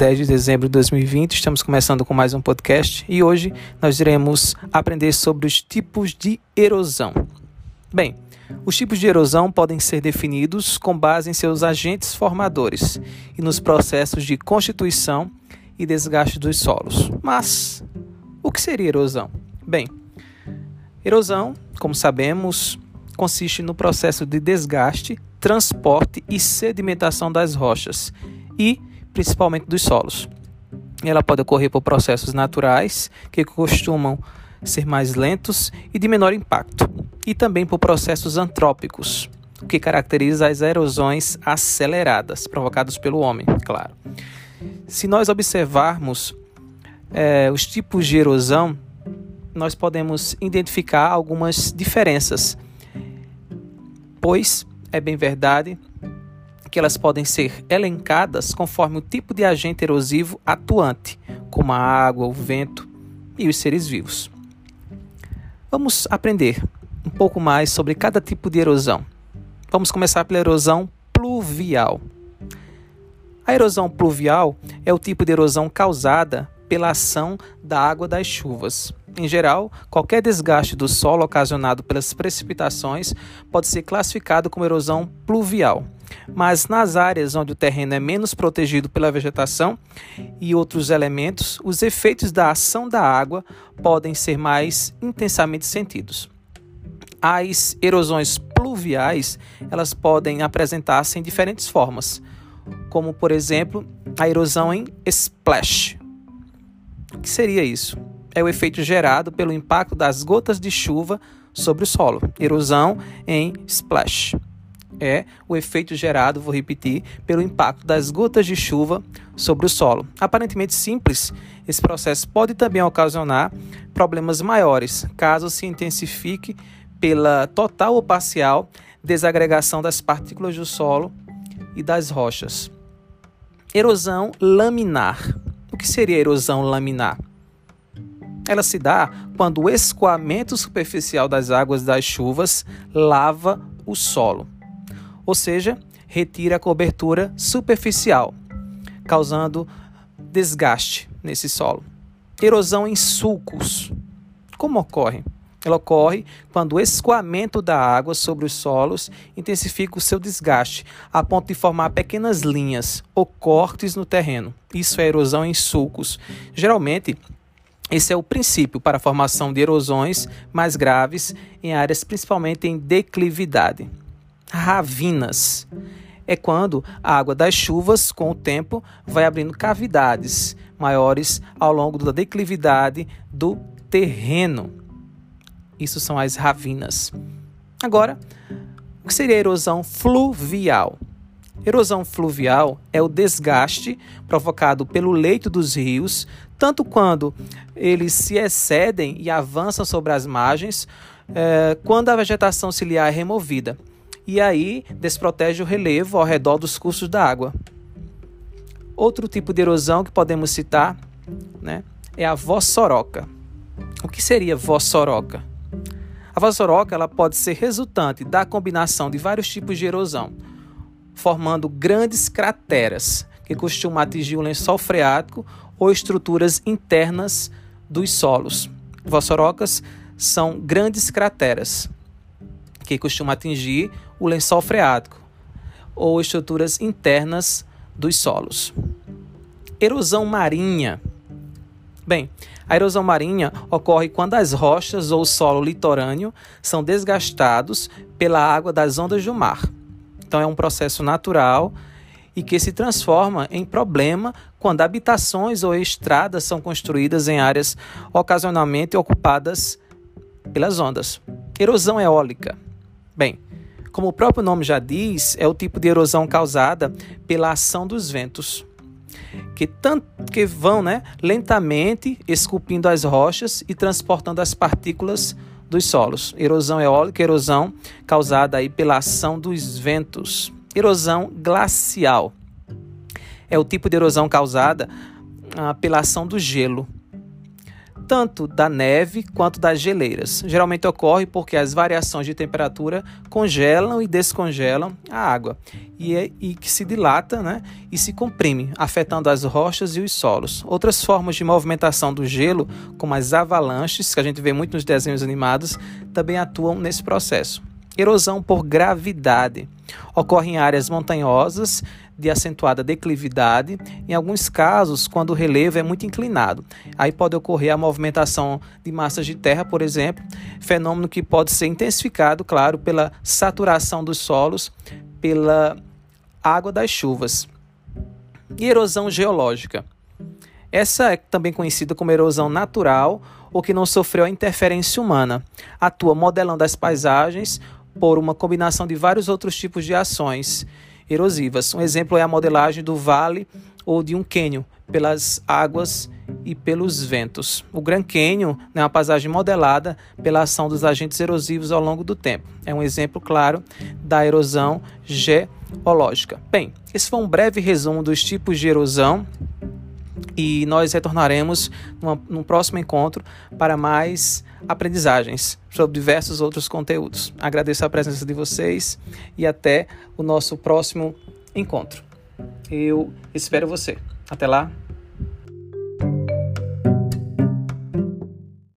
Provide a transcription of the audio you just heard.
10 de dezembro de 2020. Estamos começando com mais um podcast e hoje nós iremos aprender sobre os tipos de erosão. Bem, os tipos de erosão podem ser definidos com base em seus agentes formadores e nos processos de constituição e desgaste dos solos. Mas o que seria erosão? Bem, erosão, como sabemos, consiste no processo de desgaste, transporte e sedimentação das rochas e principalmente dos solos. Ela pode ocorrer por processos naturais, que costumam ser mais lentos e de menor impacto, e também por processos antrópicos, o que caracteriza as erosões aceleradas, provocadas pelo homem, claro. Se nós observarmos é, os tipos de erosão, nós podemos identificar algumas diferenças pois é bem verdade que elas podem ser elencadas conforme o tipo de agente erosivo atuante, como a água, o vento e os seres vivos. Vamos aprender um pouco mais sobre cada tipo de erosão. Vamos começar pela erosão pluvial. A erosão pluvial é o tipo de erosão causada pela ação da água das chuvas. Em geral, qualquer desgaste do solo ocasionado pelas precipitações pode ser classificado como erosão pluvial. Mas nas áreas onde o terreno é menos protegido pela vegetação e outros elementos, os efeitos da ação da água podem ser mais intensamente sentidos. As erosões pluviais, elas podem apresentar-se em diferentes formas, como por exemplo, a erosão em splash. O que seria isso? é o efeito gerado pelo impacto das gotas de chuva sobre o solo. Erosão em splash. É o efeito gerado, vou repetir, pelo impacto das gotas de chuva sobre o solo. Aparentemente simples, esse processo pode também ocasionar problemas maiores, caso se intensifique pela total ou parcial desagregação das partículas do solo e das rochas. Erosão laminar. O que seria erosão laminar? Ela se dá quando o escoamento superficial das águas das chuvas lava o solo, ou seja, retira a cobertura superficial, causando desgaste nesse solo. Erosão em sulcos. Como ocorre? Ela ocorre quando o escoamento da água sobre os solos intensifica o seu desgaste, a ponto de formar pequenas linhas ou cortes no terreno. Isso é erosão em sulcos. Geralmente, esse é o princípio para a formação de erosões mais graves em áreas principalmente em declividade. Ravinas é quando a água das chuvas, com o tempo, vai abrindo cavidades maiores ao longo da declividade do terreno. Isso são as ravinas. Agora, o que seria a erosão fluvial? Erosão fluvial é o desgaste provocado pelo leito dos rios, tanto quando eles se excedem e avançam sobre as margens, é, quando a vegetação ciliar é removida. E aí desprotege o relevo ao redor dos cursos da água. Outro tipo de erosão que podemos citar né, é a vossoroca. O que seria vossoroca? A vossoroca ela pode ser resultante da combinação de vários tipos de erosão formando grandes crateras que costumam atingir o lençol freático ou estruturas internas dos solos. Vossorocas são grandes crateras que costumam atingir o lençol freático ou estruturas internas dos solos. Erosão marinha. Bem, a erosão marinha ocorre quando as rochas ou o solo litorâneo são desgastados pela água das ondas do mar. Então é um processo natural e que se transforma em problema quando habitações ou estradas são construídas em áreas ocasionalmente ocupadas pelas ondas. Erosão eólica. Bem, como o próprio nome já diz, é o tipo de erosão causada pela ação dos ventos, que, tanto, que vão né, lentamente esculpindo as rochas e transportando as partículas dos solos. Erosão eólica, erosão causada aí pela ação dos ventos. Erosão glacial é o tipo de erosão causada ah, pela ação do gelo. Tanto da neve quanto das geleiras. Geralmente ocorre porque as variações de temperatura congelam e descongelam a água e, é, e que se dilata né, e se comprime, afetando as rochas e os solos. Outras formas de movimentação do gelo, como as avalanches, que a gente vê muito nos desenhos animados, também atuam nesse processo. Erosão por gravidade. Ocorre em áreas montanhosas de acentuada declividade, em alguns casos, quando o relevo é muito inclinado. Aí pode ocorrer a movimentação de massas de terra, por exemplo, fenômeno que pode ser intensificado, claro, pela saturação dos solos, pela água das chuvas. E erosão geológica. Essa é também conhecida como erosão natural ou que não sofreu a interferência humana. Atua modelando as paisagens por uma combinação de vários outros tipos de ações erosivas. Um exemplo é a modelagem do vale ou de um cânion pelas águas e pelos ventos. O Grand Canyon é uma paisagem modelada pela ação dos agentes erosivos ao longo do tempo. É um exemplo claro da erosão geológica. Bem, esse foi um breve resumo dos tipos de erosão e nós retornaremos numa, num próximo encontro para mais aprendizagens sobre diversos outros conteúdos. Agradeço a presença de vocês e até o nosso próximo encontro. Eu espero você. Até lá.